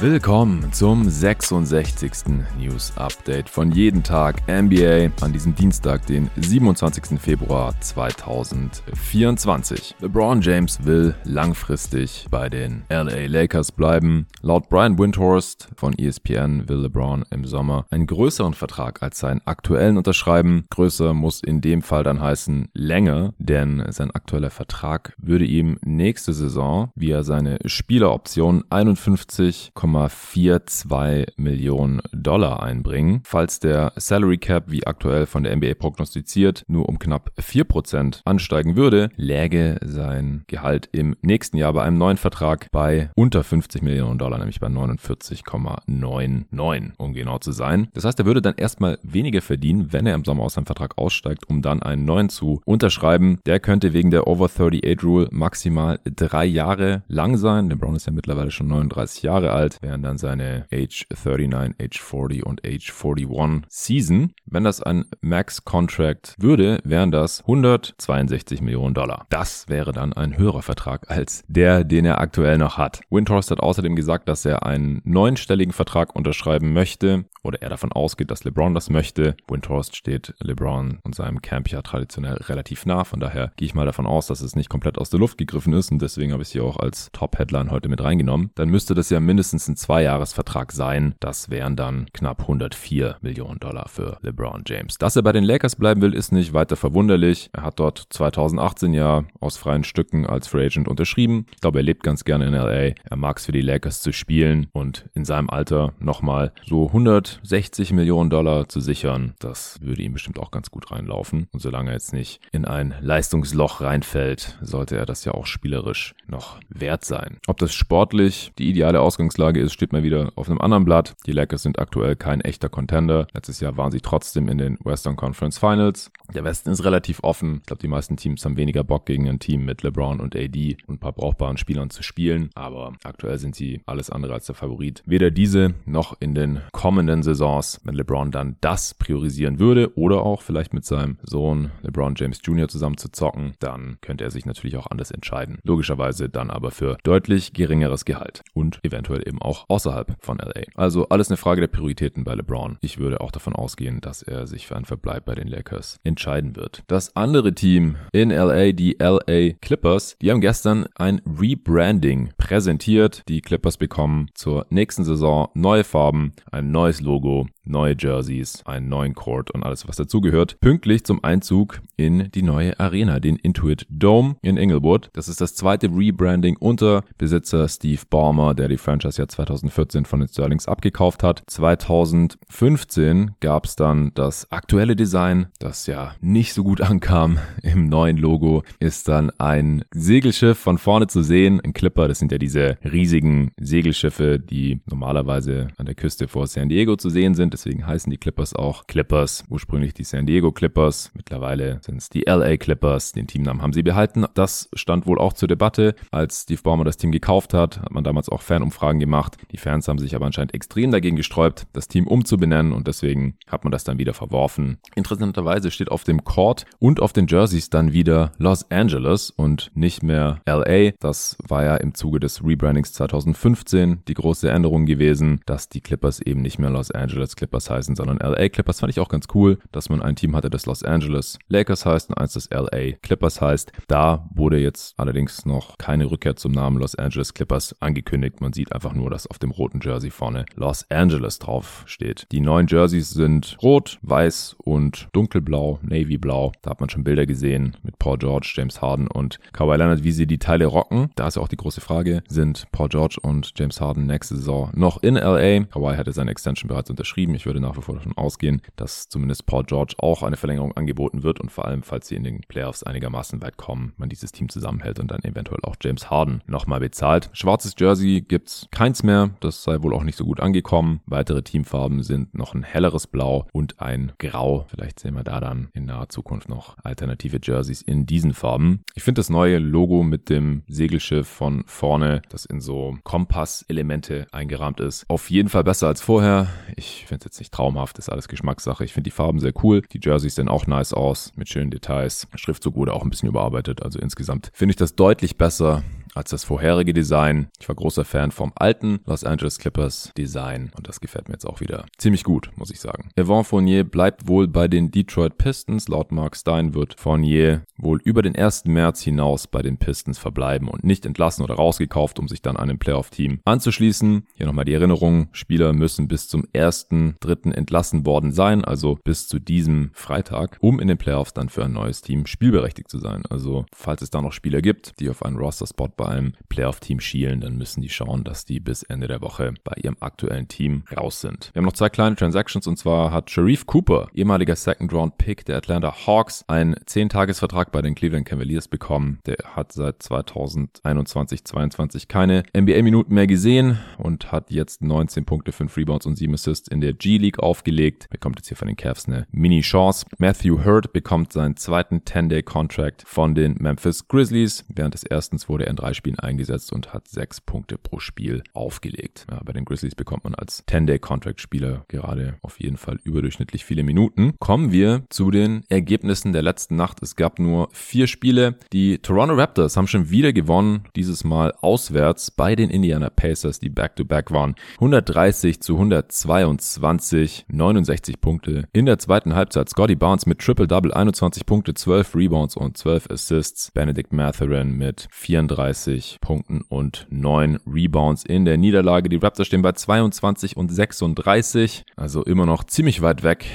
Willkommen zum 66. News Update von jeden Tag NBA an diesem Dienstag, den 27. Februar 2024. LeBron James will langfristig bei den LA Lakers bleiben. Laut Brian Windhorst von ESPN will LeBron im Sommer einen größeren Vertrag als seinen aktuellen unterschreiben. Größer muss in dem Fall dann heißen länger, denn sein aktueller Vertrag würde ihm nächste Saison via seine Spieleroption 51, 1,42 Millionen Dollar einbringen. Falls der Salary Cap, wie aktuell von der NBA prognostiziert, nur um knapp 4% ansteigen würde, läge sein Gehalt im nächsten Jahr bei einem neuen Vertrag bei unter 50 Millionen Dollar, nämlich bei 49,99, um genau zu sein. Das heißt, er würde dann erstmal weniger verdienen, wenn er im Sommer aus seinem Vertrag aussteigt, um dann einen neuen zu unterschreiben. Der könnte wegen der Over 38 Rule maximal drei Jahre lang sein. LeBron ist ja mittlerweile schon 39 Jahre alt wären dann seine Age 39, Age 40 und Age 41 Season. Wenn das ein Max Contract würde, wären das 162 Millionen Dollar. Das wäre dann ein höherer Vertrag als der, den er aktuell noch hat. Windhorst hat außerdem gesagt, dass er einen neunstelligen Vertrag unterschreiben möchte oder er davon ausgeht, dass LeBron das möchte. Windhorst steht LeBron und seinem Camp ja traditionell relativ nah. Von daher gehe ich mal davon aus, dass es nicht komplett aus der Luft gegriffen ist und deswegen habe ich es hier auch als Top-Headline heute mit reingenommen. Dann müsste das ja mindestens ein Zweijahresvertrag sein. Das wären dann knapp 104 Millionen Dollar für LeBron James. Dass er bei den Lakers bleiben will, ist nicht weiter verwunderlich. Er hat dort 2018 ja aus freien Stücken als Free Agent unterschrieben. Ich glaube, er lebt ganz gerne in LA. Er mag es für die Lakers zu spielen und in seinem Alter nochmal so 160 Millionen Dollar zu sichern. Das würde ihm bestimmt auch ganz gut reinlaufen. Und solange er jetzt nicht in ein Leistungsloch reinfällt, sollte er das ja auch spielerisch noch wert sein. Ob das sportlich die ideale Ausgangslage ist, ist, steht mal wieder auf einem anderen Blatt. Die Lakers sind aktuell kein echter Contender. Letztes Jahr waren sie trotzdem in den Western Conference Finals. Der Westen ist relativ offen. Ich glaube, die meisten Teams haben weniger Bock gegen ein Team mit LeBron und AD und ein paar brauchbaren Spielern zu spielen. Aber aktuell sind sie alles andere als der Favorit. Weder diese noch in den kommenden Saisons, wenn LeBron dann das priorisieren würde oder auch vielleicht mit seinem Sohn LeBron James Jr. zusammen zu zocken, dann könnte er sich natürlich auch anders entscheiden. Logischerweise dann aber für deutlich geringeres Gehalt und eventuell eben auch auch außerhalb von LA. Also alles eine Frage der Prioritäten bei LeBron. Ich würde auch davon ausgehen, dass er sich für einen Verbleib bei den Lakers entscheiden wird. Das andere Team in LA, die LA Clippers, die haben gestern ein Rebranding präsentiert. Die Clippers bekommen zur nächsten Saison neue Farben, ein neues Logo, neue Jerseys, einen neuen Court und alles, was dazugehört, pünktlich zum Einzug in die neue Arena, den Intuit Dome in Inglewood. Das ist das zweite Rebranding unter Besitzer Steve Ballmer, der die Franchise ja 2014 von den Sterlings abgekauft hat. 2015 gab es dann das aktuelle Design, das ja nicht so gut ankam im neuen Logo, ist dann ein Segelschiff von vorne zu sehen, ein Clipper, das sind ja diese riesigen Segelschiffe, die normalerweise an der Küste vor San Diego zu sehen sind. Deswegen heißen die Clippers auch Clippers. Ursprünglich die San Diego Clippers. Mittlerweile sind es die LA Clippers. Den Teamnamen haben sie behalten. Das stand wohl auch zur Debatte. Als Steve Ballmer das Team gekauft hat, hat man damals auch Fanumfragen gemacht. Die Fans haben sich aber anscheinend extrem dagegen gesträubt, das Team umzubenennen und deswegen hat man das dann wieder verworfen. Interessanterweise steht auf dem Court und auf den Jerseys dann wieder Los Angeles und nicht mehr LA. Das war ja im Zuge des Rebrandings 2015 die große Änderung gewesen, dass die Clippers eben nicht mehr Los Angeles Clippers Clippers heißen, sondern LA Clippers fand ich auch ganz cool, dass man ein Team hatte, das Los Angeles Lakers heißt und eins, das LA Clippers heißt. Da wurde jetzt allerdings noch keine Rückkehr zum Namen Los Angeles Clippers angekündigt. Man sieht einfach nur, dass auf dem roten Jersey vorne Los Angeles drauf steht. Die neuen Jerseys sind rot, weiß und dunkelblau, navyblau. Da hat man schon Bilder gesehen mit Paul George, James Harden und Kawhi Leonard, wie sie die Teile rocken. Da ist ja auch die große Frage, sind Paul George und James Harden nächste Saison noch in LA? Kawhi hatte seine Extension bereits unterschrieben. Ich würde nach wie vor davon ausgehen, dass zumindest Paul George auch eine Verlängerung angeboten wird und vor allem, falls sie in den Playoffs einigermaßen weit kommen, man dieses Team zusammenhält und dann eventuell auch James Harden nochmal bezahlt. Schwarzes Jersey gibt's keins mehr, das sei wohl auch nicht so gut angekommen. Weitere Teamfarben sind noch ein helleres Blau und ein Grau. Vielleicht sehen wir da dann in naher Zukunft noch alternative Jerseys in diesen Farben. Ich finde das neue Logo mit dem Segelschiff von vorne, das in so Kompass-Elemente eingerahmt ist, auf jeden Fall besser als vorher. Ich finde jetzt nicht traumhaft, ist alles Geschmackssache. Ich finde die Farben sehr cool. Die Jerseys sehen auch nice aus, mit schönen Details. Schriftzug wurde auch ein bisschen überarbeitet. Also insgesamt finde ich das deutlich besser als das vorherige Design. Ich war großer Fan vom alten Los Angeles Clippers Design und das gefällt mir jetzt auch wieder ziemlich gut, muss ich sagen. Evan Fournier bleibt wohl bei den Detroit Pistons. Laut Mark Stein wird Fournier wohl über den 1. März hinaus bei den Pistons verbleiben und nicht entlassen oder rausgekauft, um sich dann einem Playoff-Team anzuschließen. Hier nochmal die Erinnerung, Spieler müssen bis zum 1.3. entlassen worden sein, also bis zu diesem Freitag, um in den Playoffs dann für ein neues Team spielberechtigt zu sein. Also falls es da noch Spieler gibt, die auf einen Roster-Spot bei einem Playoff-Team schielen, dann müssen die schauen, dass die bis Ende der Woche bei ihrem aktuellen Team raus sind. Wir haben noch zwei kleine Transactions und zwar hat Sharif Cooper, ehemaliger Second-Round-Pick der Atlanta Hawks, einen 10-Tages-Vertrag bei den Cleveland Cavaliers bekommen. Der hat seit 2021, 22 keine NBA-Minuten mehr gesehen und hat jetzt 19 Punkte, 5 Rebounds und 7 Assists in der G-League aufgelegt. Bekommt jetzt hier von den Cavs eine Mini-Chance. Matthew Hurd bekommt seinen zweiten 10-Day-Contract von den Memphis Grizzlies. Während des erstens wurde er in drei Spielen eingesetzt und hat 6 Punkte pro Spiel aufgelegt. Ja, bei den Grizzlies bekommt man als 10-Day-Contract-Spieler gerade auf jeden Fall überdurchschnittlich viele Minuten. Kommen wir zu den Ergebnissen der letzten Nacht. Es gab nur vier Spiele. Die Toronto Raptors haben schon wieder gewonnen, dieses Mal auswärts bei den Indiana Pacers, die back-to-back -back waren. 130 zu 122, 69 Punkte. In der zweiten Halbzeit Scotty Barnes mit Triple-Double, 21 Punkte, 12 Rebounds und 12 Assists. Benedict Mathurin mit 34 Punkten und 9 Rebounds in der Niederlage. Die Raptors stehen bei 22 und 36, also immer noch ziemlich weit weg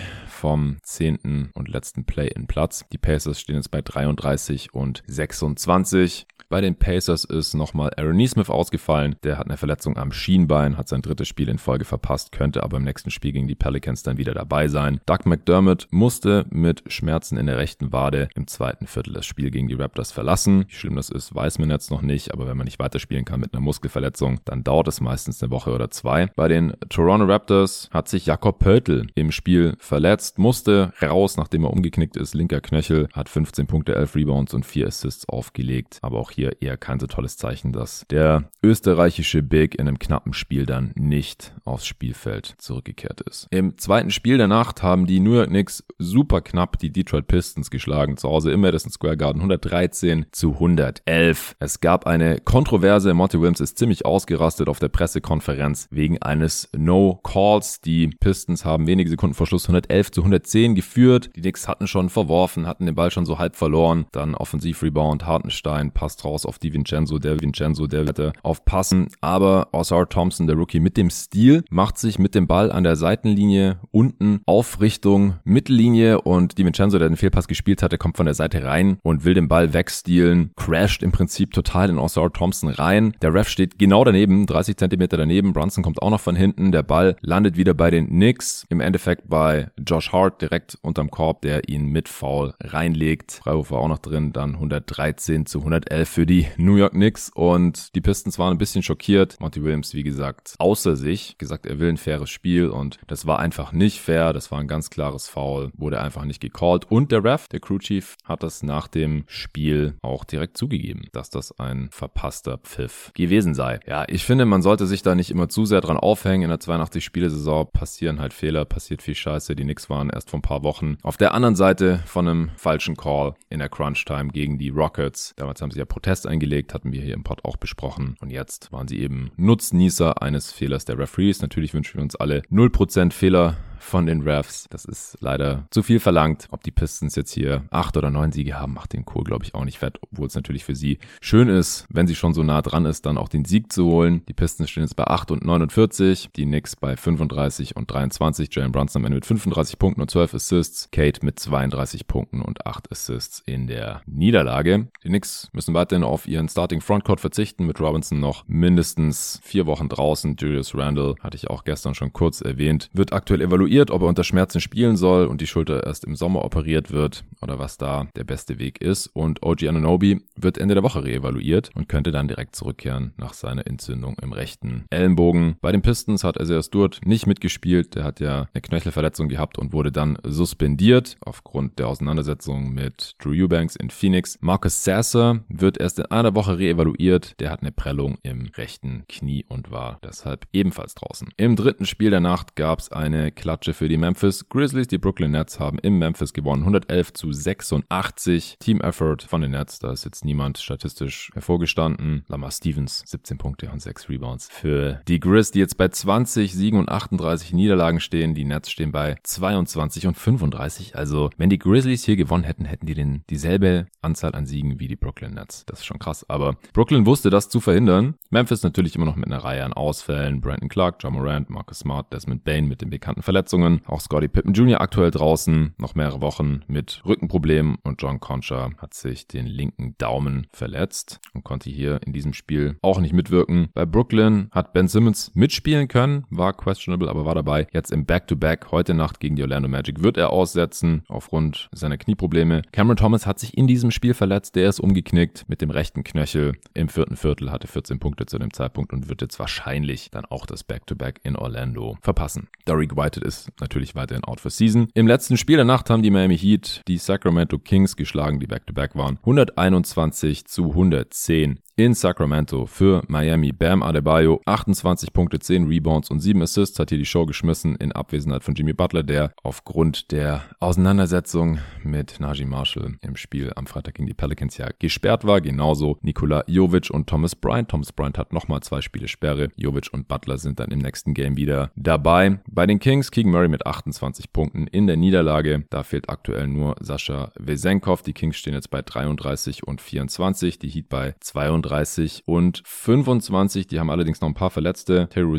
vom zehnten und letzten Play-in-Platz. Die Pacers stehen jetzt bei 33 und 26. Bei den Pacers ist nochmal Aaron Neesmith ausgefallen. Der hat eine Verletzung am Schienbein, hat sein drittes Spiel in Folge verpasst, könnte aber im nächsten Spiel gegen die Pelicans dann wieder dabei sein. Doug McDermott musste mit Schmerzen in der rechten Wade im zweiten Viertel das Spiel gegen die Raptors verlassen. Wie schlimm das ist, weiß man jetzt noch nicht, aber wenn man nicht weiterspielen kann mit einer Muskelverletzung, dann dauert es meistens eine Woche oder zwei. Bei den Toronto Raptors hat sich Jakob Pöltl im Spiel verletzt, musste raus, nachdem er umgeknickt ist. Linker Knöchel hat 15 Punkte, 11 Rebounds und 4 Assists aufgelegt, aber auch hier eher kein so tolles Zeichen, dass der österreichische Big in einem knappen Spiel dann nicht aufs Spielfeld zurückgekehrt ist. Im zweiten Spiel der Nacht haben die New York Knicks super knapp die Detroit Pistons geschlagen. Zu Hause im Madison Square Garden 113 zu 111. Es gab eine Kontroverse. Monty Williams ist ziemlich ausgerastet auf der Pressekonferenz wegen eines No Calls. Die Pistons haben wenige Sekunden vor Schluss 111 zu 110 geführt. Die Knicks hatten schon verworfen, hatten den Ball schon so halb verloren. Dann Offensiv-Rebound, Hartenstein passt raus auf die Vincenzo. Der Vincenzo, der wird aufpassen. Aber Osar Thompson, der Rookie mit dem Stil, macht sich mit dem Ball an der Seitenlinie unten auf Richtung Mittellinie und die Vincenzo, der den Fehlpass gespielt hatte, kommt von der Seite rein und will den Ball wegstealen, crasht im Prinzip total in Osar Thompson rein. Der Ref steht genau daneben, 30 Zentimeter daneben. Brunson kommt auch noch von hinten. Der Ball landet wieder bei den Knicks. Im Endeffekt bei Josh Hart direkt unterm Korb, der ihn mit Foul reinlegt. Freiwurf war auch noch drin. Dann 113 zu 111 für die New York Knicks und die Pistons waren ein bisschen schockiert. Monty Williams, wie gesagt, außer sich, gesagt, er will ein faires Spiel und das war einfach nicht fair. Das war ein ganz klares Foul, wurde einfach nicht gecallt. Und der Ref, der Crew Chief, hat das nach dem Spiel auch direkt zugegeben, dass das ein verpasster Pfiff gewesen sei. Ja, ich finde, man sollte sich da nicht immer zu sehr dran aufhängen. In der 82-Spiele-Saison passieren halt Fehler, passiert viel Scheiße. Die Knicks waren erst vor ein paar Wochen auf der anderen Seite von einem falschen Call in der Crunch-Time gegen die Rockets. Damals haben sie ja Protest eingelegt, hatten wir hier im Pod auch besprochen. Und jetzt waren sie eben Nutznießer eines Fehlers der Referees. Natürlich wünschen wir uns alle 0% Fehler von den Refs. Das ist leider zu viel verlangt. Ob die Pistons jetzt hier acht oder neun Siege haben, macht den Kohl, glaube ich, auch nicht fett, obwohl es natürlich für sie schön ist, wenn sie schon so nah dran ist, dann auch den Sieg zu holen. Die Pistons stehen jetzt bei 8 und 49, die Knicks bei 35 und 23, Jalen Brunson am Ende mit 35 Punkten und 12 Assists, Kate mit 32 Punkten und 8 Assists in der Niederlage. Die Knicks müssen weiterhin auf ihren Starting Frontcourt verzichten, mit Robinson noch mindestens vier Wochen draußen. Julius Randle, hatte ich auch gestern schon kurz erwähnt, wird aktuell evaluiert evaluiert, ob er unter Schmerzen spielen soll und die Schulter erst im Sommer operiert wird oder was da der beste Weg ist. Und OG Ananobi wird Ende der Woche reevaluiert und könnte dann direkt zurückkehren nach seiner Entzündung im rechten Ellenbogen. Bei den Pistons hat Isaiah Stewart nicht mitgespielt. Der hat ja eine Knöchelverletzung gehabt und wurde dann suspendiert aufgrund der Auseinandersetzung mit Drew Eubanks in Phoenix. Marcus Sasser wird erst in einer Woche reevaluiert. Der hat eine Prellung im rechten Knie und war deshalb ebenfalls draußen. Im dritten Spiel der Nacht gab es eine Klatsch Klatsche für die Memphis Grizzlies. Die Brooklyn Nets haben im Memphis gewonnen, 111 zu 86. Team Effort von den Nets, da ist jetzt niemand statistisch hervorgestanden. Lamar Stevens, 17 Punkte und 6 Rebounds. Für die Grizz, die jetzt bei 20 Siegen und 38 Niederlagen stehen. Die Nets stehen bei 22 und 35. Also, wenn die Grizzlies hier gewonnen hätten, hätten die den, dieselbe Anzahl an Siegen wie die Brooklyn Nets. Das ist schon krass. Aber Brooklyn wusste das zu verhindern. Memphis natürlich immer noch mit einer Reihe an Ausfällen. Brandon Clark, John Morant, Marcus Smart, Desmond Bain mit den bekannten Verletzungen. Auch Scotty Pippen Jr. aktuell draußen. Noch mehrere Wochen mit Rückenproblemen. Und John Concha hat sich den linken Daumen verletzt und konnte hier in diesem Spiel auch nicht mitwirken. Bei Brooklyn hat Ben Simmons mitspielen können, war questionable, aber war dabei. Jetzt im Back-to-Back -Back, heute Nacht gegen die Orlando Magic wird er aussetzen aufgrund seiner Knieprobleme. Cameron Thomas hat sich in diesem Spiel verletzt. Der ist umgeknickt mit dem rechten Knöchel im vierten Viertel, hatte 14 Punkte zu dem Zeitpunkt und wird jetzt wahrscheinlich dann auch das Back-to-Back -Back in Orlando verpassen. Dariq Whited ist natürlich weiterhin out for season. Im letzten Spiel der Nacht haben die Miami Heat die Sacramento Kings geschlagen, die Back-to-Back -Back waren. 121 zu 110 in Sacramento für Miami. Bam Adebayo, 28 Punkte, 10 Rebounds und 7 Assists, hat hier die Show geschmissen in Abwesenheit von Jimmy Butler, der aufgrund der Auseinandersetzung mit Najee Marshall im Spiel am Freitag gegen die Pelicans ja gesperrt war. Genauso Nikola Jovic und Thomas Bryant. Thomas Bryant hat nochmal zwei Spiele Sperre. Jovic und Butler sind dann im nächsten Game wieder dabei. Bei den Kings Keegan Murray mit 28 Punkten in der Niederlage. Da fehlt aktuell nur Sascha Wesenkov. Die Kings stehen jetzt bei 33 und 24. Die Heat bei 32 35 und 25. Die haben allerdings noch ein paar Verletzte. Terry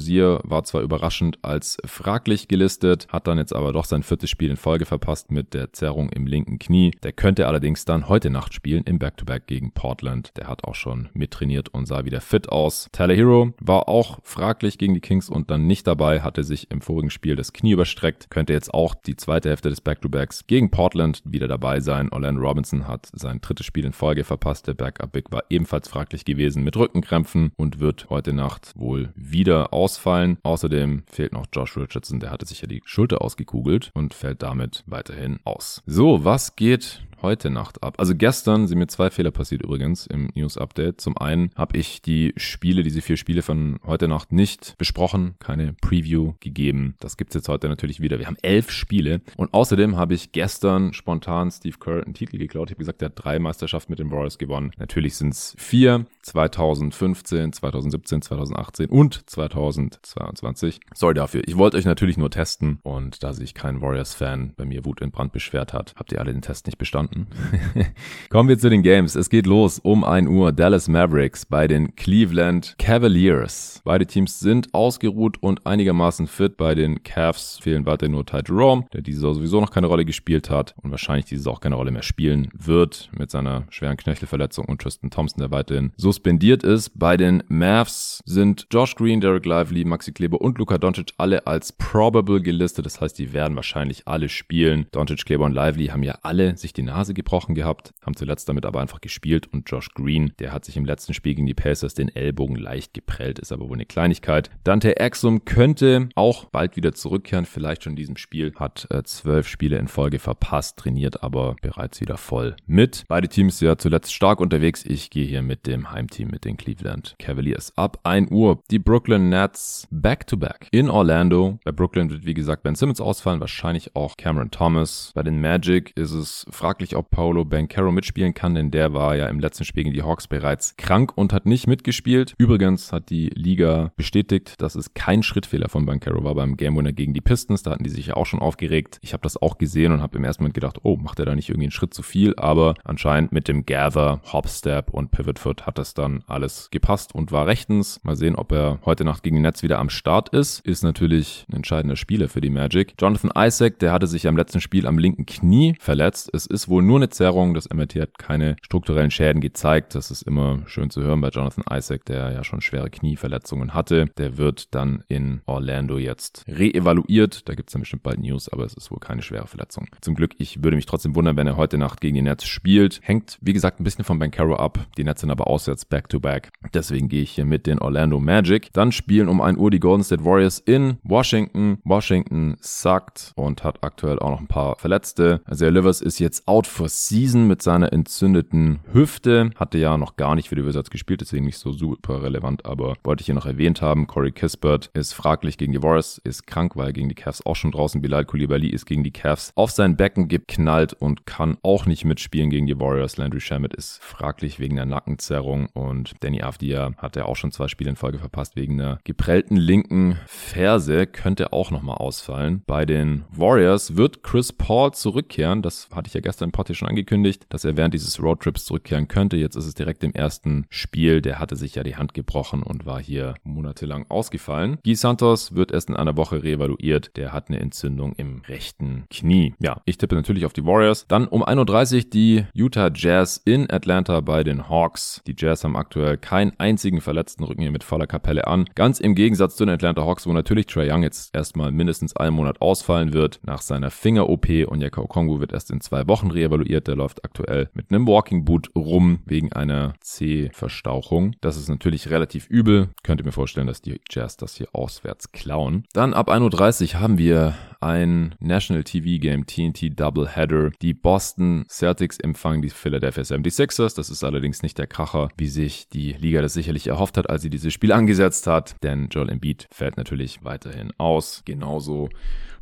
war zwar überraschend als fraglich gelistet, hat dann jetzt aber doch sein viertes Spiel in Folge verpasst mit der Zerrung im linken Knie. Der könnte allerdings dann heute Nacht spielen im Back-to-Back -Back gegen Portland. Der hat auch schon mittrainiert und sah wieder fit aus. Tyler Hero war auch fraglich gegen die Kings und dann nicht dabei, hatte sich im vorigen Spiel das Knie überstreckt, könnte jetzt auch die zweite Hälfte des Back-to-Backs gegen Portland wieder dabei sein. Orlando Robinson hat sein drittes Spiel in Folge verpasst. Der Backup-Big war ebenfalls fraglich fraglich gewesen mit Rückenkrämpfen und wird heute Nacht wohl wieder ausfallen. Außerdem fehlt noch Josh Richardson, der hatte sich ja die Schulter ausgekugelt und fällt damit weiterhin aus. So, was geht heute Nacht ab. Also gestern sind mir zwei Fehler passiert übrigens im News-Update. Zum einen habe ich die Spiele, diese vier Spiele von heute Nacht nicht besprochen, keine Preview gegeben. Das gibt's jetzt heute natürlich wieder. Wir haben elf Spiele und außerdem habe ich gestern spontan Steve Kerr einen Titel geklaut. Ich habe gesagt, er hat drei Meisterschaften mit den Warriors gewonnen. Natürlich sind es vier. 2015, 2017, 2018 und 2022. Sorry dafür. Ich wollte euch natürlich nur testen und da sich kein Warriors-Fan bei mir Wut in Brand beschwert hat, habt ihr alle den Test nicht bestanden. Minuten. Kommen wir zu den Games. Es geht los um 1 Uhr. Dallas Mavericks bei den Cleveland Cavaliers. Beide Teams sind ausgeruht und einigermaßen fit. Bei den Cavs fehlen weiter nur Ty Jerome, der diese Saison sowieso noch keine Rolle gespielt hat und wahrscheinlich diese auch keine Rolle mehr spielen wird mit seiner schweren Knöchelverletzung und Tristan Thompson, der weiterhin suspendiert ist. Bei den Mavs sind Josh Green, Derek Lively, Maxi Kleber und Luka Doncic alle als probable gelistet. Das heißt, die werden wahrscheinlich alle spielen. Doncic, Kleber und Lively haben ja alle sich die Nase gebrochen gehabt, haben zuletzt damit aber einfach gespielt und Josh Green, der hat sich im letzten Spiel gegen die Pacers den Ellbogen leicht geprellt, ist aber wohl eine Kleinigkeit. Dante Exum könnte auch bald wieder zurückkehren, vielleicht schon in diesem Spiel, hat äh, zwölf Spiele in Folge verpasst, trainiert aber bereits wieder voll mit. Beide Teams ja zuletzt stark unterwegs. Ich gehe hier mit dem Heimteam, mit den Cleveland Cavaliers. Ab 1 Uhr die Brooklyn Nets back-to-back -back in Orlando. Bei Brooklyn wird wie gesagt Ben Simmons ausfallen, wahrscheinlich auch Cameron Thomas. Bei den Magic ist es fraglich, fraglich, ob Paolo Bancaro mitspielen kann, denn der war ja im letzten Spiel gegen die Hawks bereits krank und hat nicht mitgespielt. Übrigens hat die Liga bestätigt, dass es kein Schrittfehler von Bancaro war beim Game Winner gegen die Pistons. Da hatten die sich ja auch schon aufgeregt. Ich habe das auch gesehen und habe im ersten Moment gedacht, oh, macht er da nicht irgendwie einen Schritt zu viel? Aber anscheinend mit dem Gather, Hopstep und Pivot hat das dann alles gepasst und war rechtens. Mal sehen, ob er heute Nacht gegen die Netz wieder am Start ist. Ist natürlich ein entscheidender Spieler für die Magic. Jonathan Isaac, der hatte sich am letzten Spiel am linken Knie verletzt. Es ist wohl wohl nur eine Zerrung. Das MRT hat keine strukturellen Schäden gezeigt. Das ist immer schön zu hören bei Jonathan Isaac, der ja schon schwere Knieverletzungen hatte. Der wird dann in Orlando jetzt reevaluiert. Da gibt es dann bestimmt bald News, aber es ist wohl keine schwere Verletzung. Zum Glück, ich würde mich trotzdem wundern, wenn er heute Nacht gegen die Nets spielt. Hängt, wie gesagt, ein bisschen von Bankero ab. Die Nets sind aber auswärts back-to-back. -back. Deswegen gehe ich hier mit den Orlando Magic. Dann spielen um 1 Uhr die Golden State Warriors in Washington. Washington suckt und hat aktuell auch noch ein paar Verletzte. Also Livers ist jetzt out out for season mit seiner entzündeten Hüfte. Hatte ja noch gar nicht für die Wizards gespielt, deswegen nicht so super relevant, aber wollte ich hier noch erwähnt haben. Corey Kispert ist fraglich gegen die Warriors, ist krank, weil gegen die Cavs auch schon draußen. Bilal Koulibaly ist gegen die Cavs auf sein Becken geknallt und kann auch nicht mitspielen gegen die Warriors. Landry Shamet ist fraglich wegen der Nackenzerrung und Danny Avdia hat ja auch schon zwei Spiele in Folge verpasst wegen einer geprellten linken Ferse. Könnte auch nochmal ausfallen. Bei den Warriors wird Chris Paul zurückkehren. Das hatte ich ja gestern Pod schon angekündigt, dass er während dieses Roadtrips zurückkehren könnte. Jetzt ist es direkt im ersten Spiel. Der hatte sich ja die Hand gebrochen und war hier monatelang ausgefallen. Guy Santos wird erst in einer Woche reevaluiert. Der hat eine Entzündung im rechten Knie. Ja, ich tippe natürlich auf die Warriors. Dann um 1.30 Uhr die Utah Jazz in Atlanta bei den Hawks. Die Jazz haben aktuell keinen einzigen verletzten Rücken hier mit voller Kapelle an. Ganz im Gegensatz zu den Atlanta Hawks, wo natürlich Trey Young jetzt erstmal mindestens einen Monat ausfallen wird nach seiner Finger-OP und Jekka Kongo wird erst in zwei Wochen reevaluiert. Der läuft aktuell mit einem Walking Boot rum wegen einer C-Verstauchung. Das ist natürlich relativ übel. Könnt ihr mir vorstellen, dass die Jazz das hier auswärts klauen. Dann ab 1.30 Uhr haben wir ein National TV Game TNT Doubleheader. Die Boston Celtics empfangen die Philadelphia 76ers. Das ist allerdings nicht der Kracher, wie sich die Liga das sicherlich erhofft hat, als sie dieses Spiel angesetzt hat. Denn Joel Embiid fällt natürlich weiterhin aus. Genauso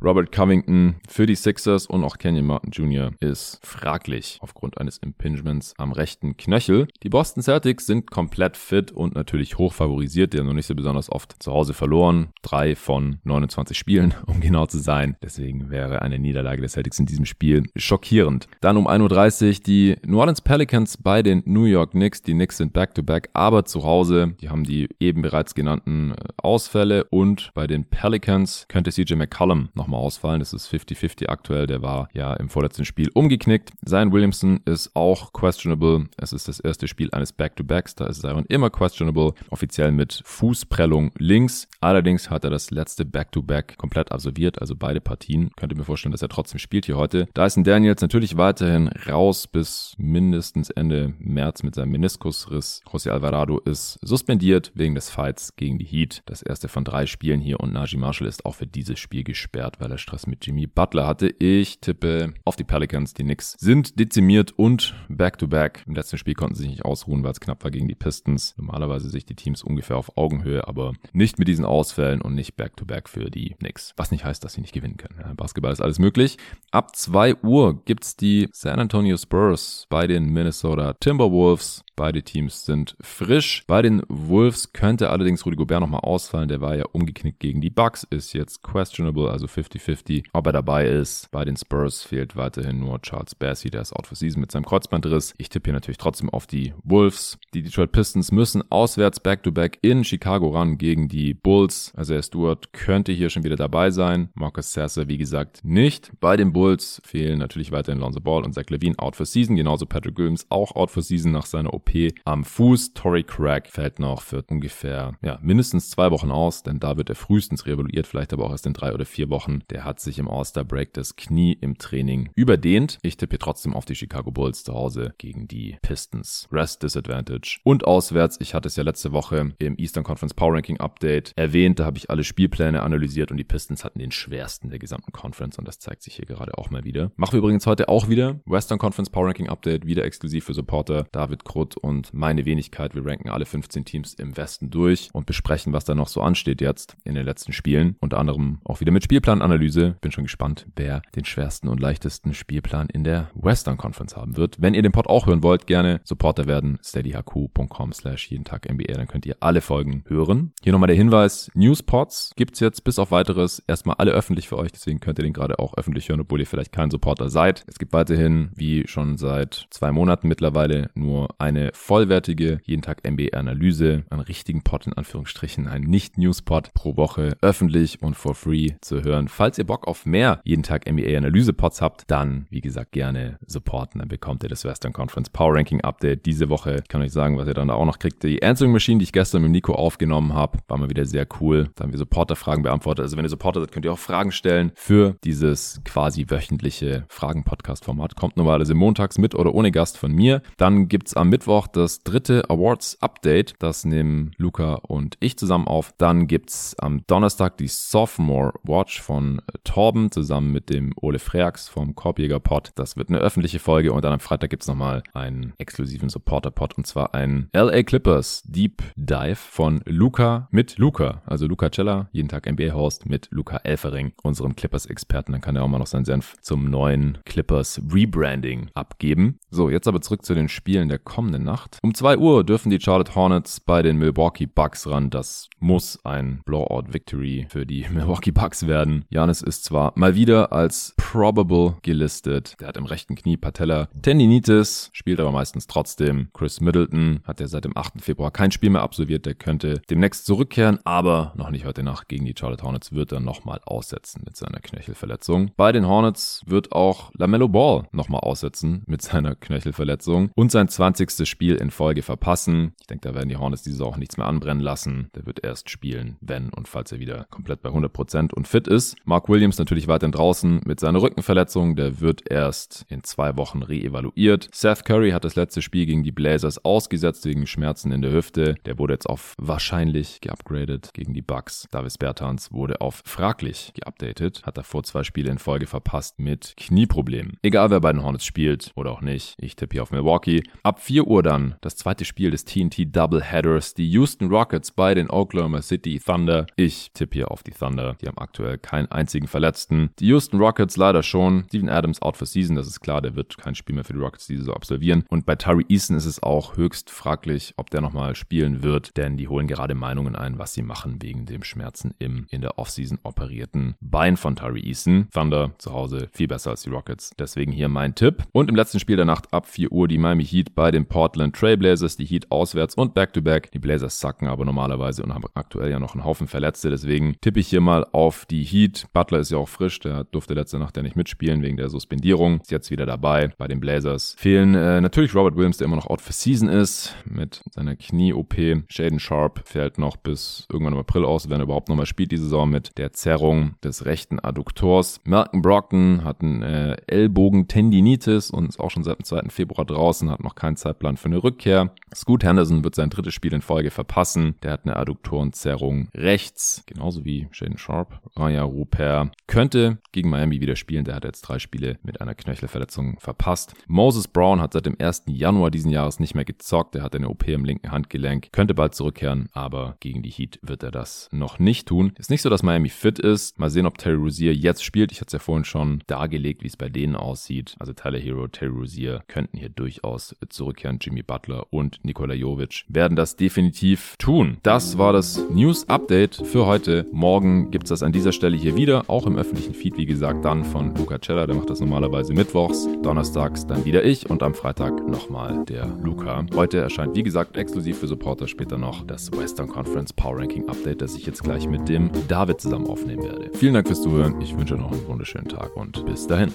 Robert Covington für die Sixers und auch Kenyon Martin Jr. ist fraglich aufgrund eines Impingements am rechten Knöchel. Die Boston Celtics sind komplett fit und natürlich hoch favorisiert. Die haben noch nicht so besonders oft zu Hause verloren. Drei von 29 Spielen, um genau zu sein. Deswegen wäre eine Niederlage der Celtics in diesem Spiel schockierend. Dann um 1.30 Uhr die New Orleans Pelicans bei den New York Knicks. Die Knicks sind back-to-back, -back, aber zu Hause. Die haben die eben bereits genannten äh, Ausfälle und bei den Pelicans könnte CJ McCollum nochmal nochmal ausfallen. Das ist 50-50 aktuell. Der war ja im vorletzten Spiel umgeknickt. Zion Williamson ist auch questionable. Es ist das erste Spiel eines Back-to-Backs. Da ist Zion immer questionable. Offiziell mit Fußprellung links. Allerdings hat er das letzte Back-to-Back komplett absolviert. Also beide Partien. Könnt ihr mir vorstellen, dass er trotzdem spielt hier heute. Dyson Daniels natürlich weiterhin raus bis mindestens Ende März mit seinem Meniskusriss. José Alvarado ist suspendiert wegen des Fights gegen die Heat. Das erste von drei Spielen hier und Najee Marshall ist auch für dieses Spiel gesperrt, weil er Stress mit Jimmy Butler hatte. Ich tippe auf die Pelicans. Die Knicks sind dezimiert und back-to-back. -back. Im letzten Spiel konnten sie sich nicht ausruhen, weil es knapp war gegen die Pistons. Normalerweise sich die Teams ungefähr auf Augenhöhe, aber nicht mit diesen Ausfällen und nicht back-to-back -back für die Knicks. Was nicht heißt, dass sie nicht gewinnen können. Ja, Basketball ist alles möglich. Ab 2 Uhr gibt's die San Antonio Spurs bei den Minnesota Timberwolves. Beide Teams sind frisch. Bei den Wolves könnte allerdings Rudy Gobert nochmal ausfallen. Der war ja umgeknickt gegen die Bucks, ist jetzt questionable, also 50-50, ob er dabei ist. Bei den Spurs fehlt weiterhin nur Charles Bassey, der ist out for season mit seinem Kreuzbandriss. Ich tippe hier natürlich trotzdem auf die Wolves. Die Detroit Pistons müssen auswärts back-to-back -back in Chicago ran gegen die Bulls. Also er Stewart könnte hier schon wieder dabei sein. Marcus Sasser, wie gesagt, nicht. Bei den Bulls fehlen natürlich weiterhin Lonzo Ball und Zach Levine out for season. Genauso Patrick Williams auch out for season nach seiner OP am Fuß. Tory Craig fällt noch für ungefähr, ja, mindestens zwei Wochen aus, denn da wird er frühestens reevaluiert, vielleicht aber auch erst in drei oder vier Wochen. Der hat sich im All-Star Break das Knie im Training überdehnt. Ich tippe trotzdem auf die Chicago Bulls zu Hause gegen die Pistons. Rest Disadvantage. Und auswärts, ich hatte es ja letzte Woche im Eastern Conference Power Ranking Update erwähnt, da habe ich alle Spielpläne analysiert und die Pistons hatten den schwersten der gesamten Conference und das zeigt sich hier gerade auch mal wieder. Machen wir übrigens heute auch wieder Western Conference Power Ranking Update, wieder exklusiv für Supporter David Krutt und meine Wenigkeit. Wir ranken alle 15 Teams im Westen durch und besprechen, was da noch so ansteht jetzt in den letzten Spielen. Unter anderem auch wieder mit Spielplananalyse. Bin schon gespannt, wer den schwersten und leichtesten Spielplan in der Western Conference haben wird. Wenn ihr den Pod auch hören wollt, gerne Supporter werden. steadyhq.com slash jeden Tag NBA. Dann könnt ihr alle Folgen hören. Hier nochmal der Hinweis. Newspods gibt's jetzt bis auf weiteres erstmal alle öffentlich für euch. Deswegen könnt ihr den gerade auch öffentlich hören, obwohl ihr vielleicht kein Supporter seid. Es gibt weiterhin, wie schon seit zwei Monaten mittlerweile, nur eine vollwertige jeden Tag NBA-Analyse, einen richtigen Pod in Anführungsstrichen, ein Nicht-News-Pod pro Woche öffentlich und for free zu hören. Falls ihr Bock auf mehr jeden Tag NBA-Analyse-Pods habt, dann, wie gesagt, gerne supporten. Dann bekommt ihr das Western Conference Power Ranking Update diese Woche. Kann euch sagen, was ihr dann da auch noch kriegt. Die Answering Machine, die ich gestern mit Nico aufgenommen habe, war mal wieder sehr cool. Da haben wir Supporter-Fragen beantwortet. Also wenn ihr Supporter seid, könnt ihr auch Fragen stellen für dieses quasi wöchentliche Fragen-Podcast-Format. Kommt normalerweise montags mit oder ohne Gast von mir. Dann gibt's am Mittwoch Mittwoch das dritte Awards-Update. Das nehmen Luca und ich zusammen auf. Dann gibt's am Donnerstag die Sophomore Watch von Torben zusammen mit dem Ole Freax vom Korbjäger Pod. Das wird eine öffentliche Folge und dann am Freitag gibt's nochmal einen exklusiven Supporter-Pod und zwar ein LA Clippers Deep Dive von Luca mit Luca. Also Luca Cella, jeden Tag NBA-Host mit Luca Elfering, unserem Clippers-Experten. Dann kann er auch mal noch seinen Senf zum neuen Clippers Rebranding abgeben. So, jetzt aber zurück zu den Spielen der kommenden Nacht. Um 2 Uhr dürfen die Charlotte Hornets bei den Milwaukee Bucks ran. Das muss ein Blowout-Victory für die Milwaukee Bucks werden. Janis ist zwar mal wieder als probable gelistet. Der hat im rechten Knie Patella Tendinitis, spielt aber meistens trotzdem. Chris Middleton hat ja seit dem 8. Februar kein Spiel mehr absolviert. Der könnte demnächst zurückkehren, aber noch nicht heute Nacht gegen die Charlotte Hornets wird er nochmal aussetzen mit seiner Knöchelverletzung. Bei den Hornets wird auch LaMelo Ball nochmal aussetzen mit seiner Knöchelverletzung und sein 20. Spiel in Folge verpassen. Ich denke, da werden die Hornets diese auch nichts mehr anbrennen lassen. Der wird erst spielen, wenn und falls er wieder komplett bei 100% und fit ist. Mark Williams natürlich weiterhin draußen mit seiner Rückenverletzung. Der wird erst in zwei Wochen reevaluiert. Seth Curry hat das letzte Spiel gegen die Blazers ausgesetzt wegen Schmerzen in der Hüfte. Der wurde jetzt auf wahrscheinlich geupgradet gegen die Bucks. Davis Bertans wurde auf fraglich geupdatet. Hat davor zwei Spiele in Folge verpasst mit Knieproblemen. Egal wer bei den Hornets spielt oder auch nicht. Ich tippe hier auf Milwaukee. Ab 4 Uhr dann das zweite Spiel des TNT Doubleheaders. Die Houston Rockets bei den Oklahoma City Thunder. Ich tippe hier auf die Thunder. Die haben aktuell keinen einzigen Verletzten. Die Houston Rockets leider schon. Steven Adams out for season. Das ist klar. Der wird kein Spiel mehr für die Rockets diese Saison absolvieren. Und bei Tari Eason ist es auch höchst fraglich, ob der nochmal spielen wird. Denn die holen gerade Meinungen ein, was sie machen wegen dem Schmerzen im in der Offseason operierten Bein von Tari Eason. Thunder zu Hause viel besser als die Rockets. Deswegen hier mein Tipp. Und im letzten Spiel der Nacht ab 4 Uhr die Miami Heat bei den Portland Trailblazers. Die Heat auswärts und Back-to-Back. -back. Die Blazers sacken aber normalerweise und haben aktuell ja noch einen Haufen Verletzte. Deswegen tippe ich hier mal auf die Heat. Butler ist ja auch frisch. Der durfte letzte Nacht ja nicht mitspielen wegen der Suspendierung. Ist jetzt wieder dabei. Bei den Blazers fehlen äh, natürlich Robert Williams, der immer noch out for season ist mit seiner Knie-OP. Shaden Sharp fällt noch bis irgendwann im April aus, wenn er überhaupt nochmal spielt die Saison mit der Zerrung des rechten Adduktors. Malcolm Brockton hat einen äh, Ellbogentendinitis und ist auch schon seit dem 2. Februar draußen, hat noch keinen Zeitplan für eine Rückkehr. Scoot Henderson wird sein drittes Spiel in Folge verpassen. Der hat eine Adduktorenzerrung rechts, genauso wie Shaden Sharp. Raya Rupert könnte gegen Miami wieder spielen. Der hat jetzt drei Spiele mit einer Knöchelverletzung verpasst. Moses Brown hat seit dem 1. Januar diesen Jahres nicht mehr gezockt. Er hat eine OP im linken Handgelenk, könnte bald zurückkehren, aber gegen die Heat wird er das noch nicht tun. Ist nicht so, dass Miami fit ist. Mal sehen, ob Terry Rozier jetzt spielt. Ich hatte es ja vorhin schon dargelegt, wie es bei denen aussieht. Also Tyler Hero, Terry Rozier könnten hier durchaus zurückkehren. Jimmy Butler und Nikola Jovic werden das definitiv tun. Das war das News Update für heute. Morgen gibt es das an dieser Stelle hier wieder, auch im öffentlichen Feed, wie gesagt, dann von Luca Cella, der macht das normalerweise mittwochs, donnerstags dann wieder ich und am Freitag nochmal der Luca. Heute erscheint, wie gesagt, exklusiv für Supporter später noch das Western Conference Power Ranking Update, das ich jetzt gleich mit dem David zusammen aufnehmen werde. Vielen Dank fürs Zuhören. Ich wünsche noch einen wunderschönen Tag und bis dahin.